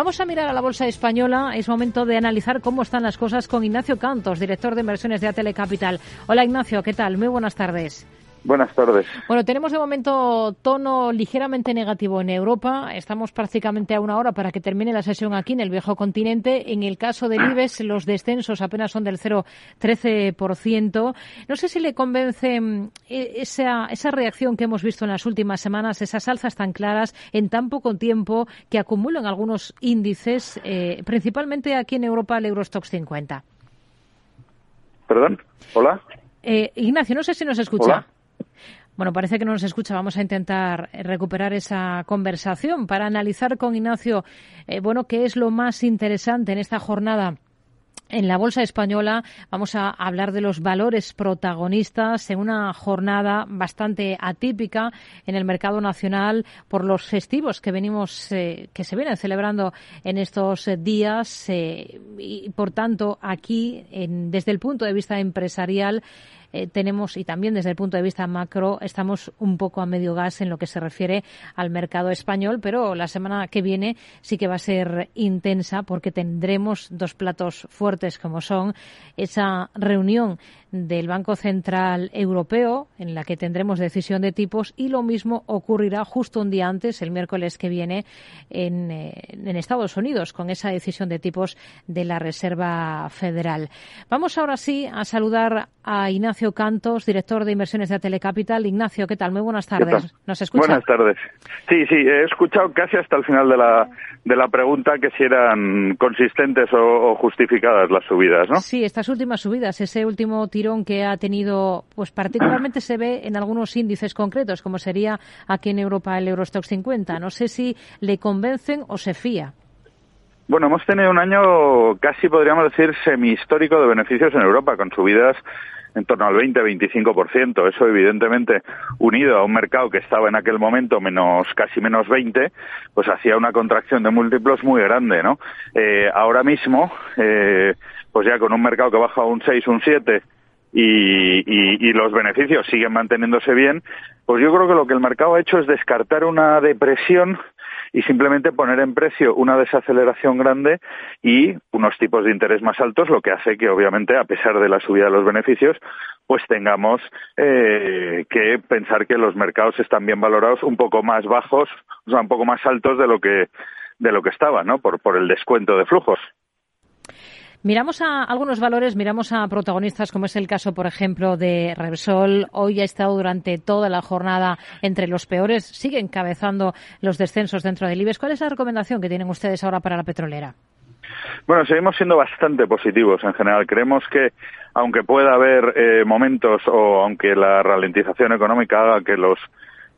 Vamos a mirar a la bolsa española. Es momento de analizar cómo están las cosas con Ignacio Cantos, director de inversiones de Atele Capital. Hola Ignacio, ¿qué tal? Muy buenas tardes. Buenas tardes. Bueno, tenemos de momento tono ligeramente negativo en Europa. Estamos prácticamente a una hora para que termine la sesión aquí en el viejo continente. En el caso del IBEX, los descensos apenas son del 0,13%. No sé si le convence mm, e, esa, esa reacción que hemos visto en las últimas semanas, esas alzas tan claras en tan poco tiempo que acumulan algunos índices, eh, principalmente aquí en Europa el Eurostox 50. ¿Perdón? ¿Hola? Eh, Ignacio, no sé si nos escucha. Bueno, parece que no nos escucha. Vamos a intentar recuperar esa conversación para analizar con Ignacio, eh, bueno, qué es lo más interesante en esta jornada en la Bolsa Española vamos a hablar de los valores protagonistas en una jornada bastante atípica en el mercado nacional por los festivos que venimos eh, que se vienen celebrando en estos días eh, y por tanto aquí desde el punto de vista empresarial eh, tenemos, y también desde el punto de vista macro, estamos un poco a medio gas en lo que se refiere al mercado español, pero la semana que viene sí que va a ser intensa porque tendremos dos platos fuertes como son esa reunión del Banco Central Europeo, en la que tendremos decisión de tipos, y lo mismo ocurrirá justo un día antes, el miércoles que viene, en, eh, en Estados Unidos, con esa decisión de tipos de la Reserva Federal. Vamos ahora sí a saludar a Ignacio Cantos, director de inversiones de Telecapital. Ignacio, ¿qué tal? Muy buenas tardes. ¿Nos escucha? Buenas tardes. Sí, sí, he escuchado casi hasta el final de la, de la pregunta que si eran consistentes o, o justificadas las subidas, ¿no? Sí, estas últimas subidas, ese último que ha tenido, pues particularmente se ve en algunos índices concretos, como sería aquí en Europa el Eurostock 50. No sé si le convencen o se fía. Bueno, hemos tenido un año casi, podríamos decir, semi-histórico de beneficios en Europa, con subidas en torno al 20-25%. Eso, evidentemente, unido a un mercado que estaba en aquel momento menos, casi menos 20, pues hacía una contracción de múltiplos muy grande, ¿no? Eh, ahora mismo, eh, pues ya con un mercado que baja un 6, un 7, y, y, los beneficios siguen manteniéndose bien, pues yo creo que lo que el mercado ha hecho es descartar una depresión y simplemente poner en precio una desaceleración grande y unos tipos de interés más altos, lo que hace que obviamente, a pesar de la subida de los beneficios, pues tengamos eh, que pensar que los mercados están bien valorados un poco más bajos, o sea, un poco más altos de lo que de lo que estaban, ¿no? Por, por el descuento de flujos. Miramos a algunos valores, miramos a protagonistas como es el caso, por ejemplo, de Repsol. Hoy ha estado durante toda la jornada entre los peores, sigue encabezando los descensos dentro del IBEX. ¿Cuál es la recomendación que tienen ustedes ahora para la petrolera? Bueno, seguimos siendo bastante positivos en general. Creemos que, aunque pueda haber eh, momentos o aunque la ralentización económica haga que los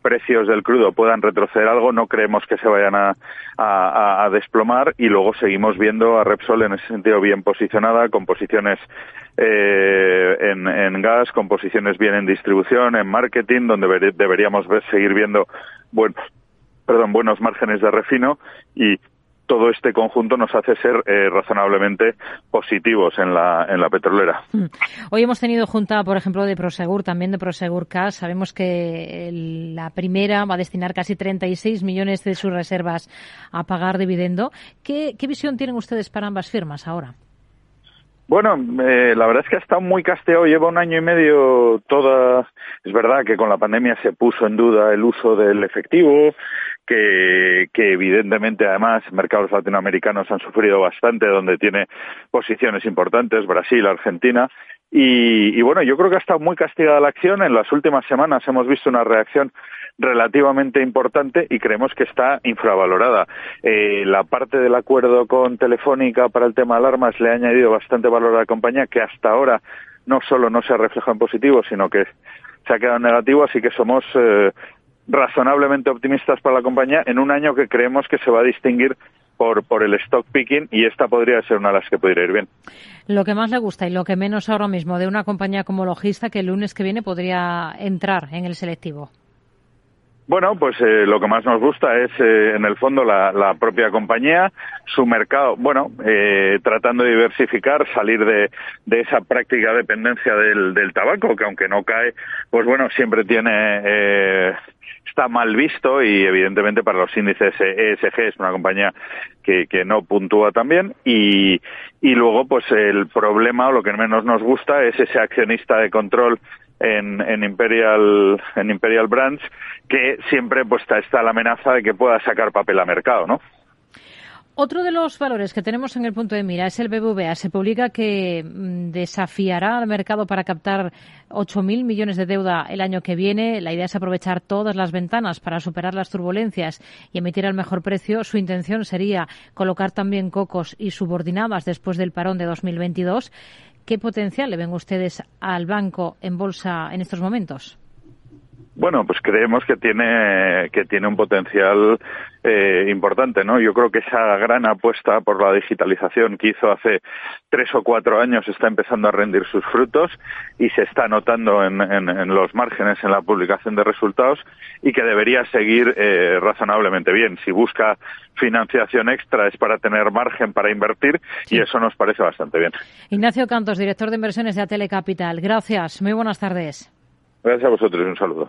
precios del crudo puedan retroceder algo, no creemos que se vayan a, desplomar y luego seguimos viendo a Repsol en ese sentido bien posicionada, con posiciones eh, en, en, gas, con posiciones bien en distribución, en marketing, donde deberíamos ver, seguir viendo buenos, perdón, buenos márgenes de refino y todo este conjunto nos hace ser eh, razonablemente positivos en la, en la petrolera. Hmm. Hoy hemos tenido junta, por ejemplo, de Prosegur, también de Prosegur Cash. Sabemos que la primera va a destinar casi 36 millones de sus reservas a pagar dividendo. ¿Qué, qué visión tienen ustedes para ambas firmas ahora? Bueno, eh, la verdad es que ha estado muy casteado. Lleva un año y medio toda. Es verdad que con la pandemia se puso en duda el uso del efectivo, que, evidentemente además mercados latinoamericanos han sufrido bastante, donde tiene posiciones importantes, Brasil, Argentina. Y, y bueno, yo creo que ha estado muy castigada la acción. En las últimas semanas hemos visto una reacción relativamente importante y creemos que está infravalorada. Eh, la parte del acuerdo con Telefónica para el tema de alarmas le ha añadido bastante valor a la compañía que hasta ahora no solo no se ha reflejado en positivo, sino que se ha quedado en negativo, así que somos eh, razonablemente optimistas para la compañía en un año que creemos que se va a distinguir por, por el stock picking y esta podría ser una de las que podría ir bien. Lo que más le gusta y lo que menos ahora mismo de una compañía como Logista que el lunes que viene podría entrar en el selectivo. Bueno, pues eh, lo que más nos gusta es, eh, en el fondo, la, la, propia compañía, su mercado, bueno, eh, tratando de diversificar, salir de, esa práctica dependencia del, del, tabaco, que aunque no cae, pues bueno, siempre tiene está mal visto y evidentemente para los índices ESG es una compañía que, que no puntúa también y, y luego pues el problema o lo que menos nos gusta es ese accionista de control en, Imperial en Imperial Brands que siempre pues está, está la amenaza de que pueda sacar papel a mercado, ¿no? Otro de los valores que tenemos en el punto de mira es el BBVA. Se publica que mm, desafiará al mercado para captar 8.000 millones de deuda el año que viene. La idea es aprovechar todas las ventanas para superar las turbulencias y emitir al mejor precio. Su intención sería colocar también cocos y subordinadas después del parón de 2022. ¿Qué potencial le ven ustedes al banco en bolsa en estos momentos? Bueno, pues creemos que tiene que tiene un potencial eh, importante, ¿no? Yo creo que esa gran apuesta por la digitalización que hizo hace tres o cuatro años está empezando a rendir sus frutos y se está notando en, los márgenes en la publicación de resultados y que debería seguir eh, razonablemente bien. Si busca financiación extra es para tener margen para invertir y eso nos parece bastante bien. Ignacio Cantos, director de inversiones de Atele Capital. Gracias. Muy buenas tardes. Gracias a vosotros. Un saludo.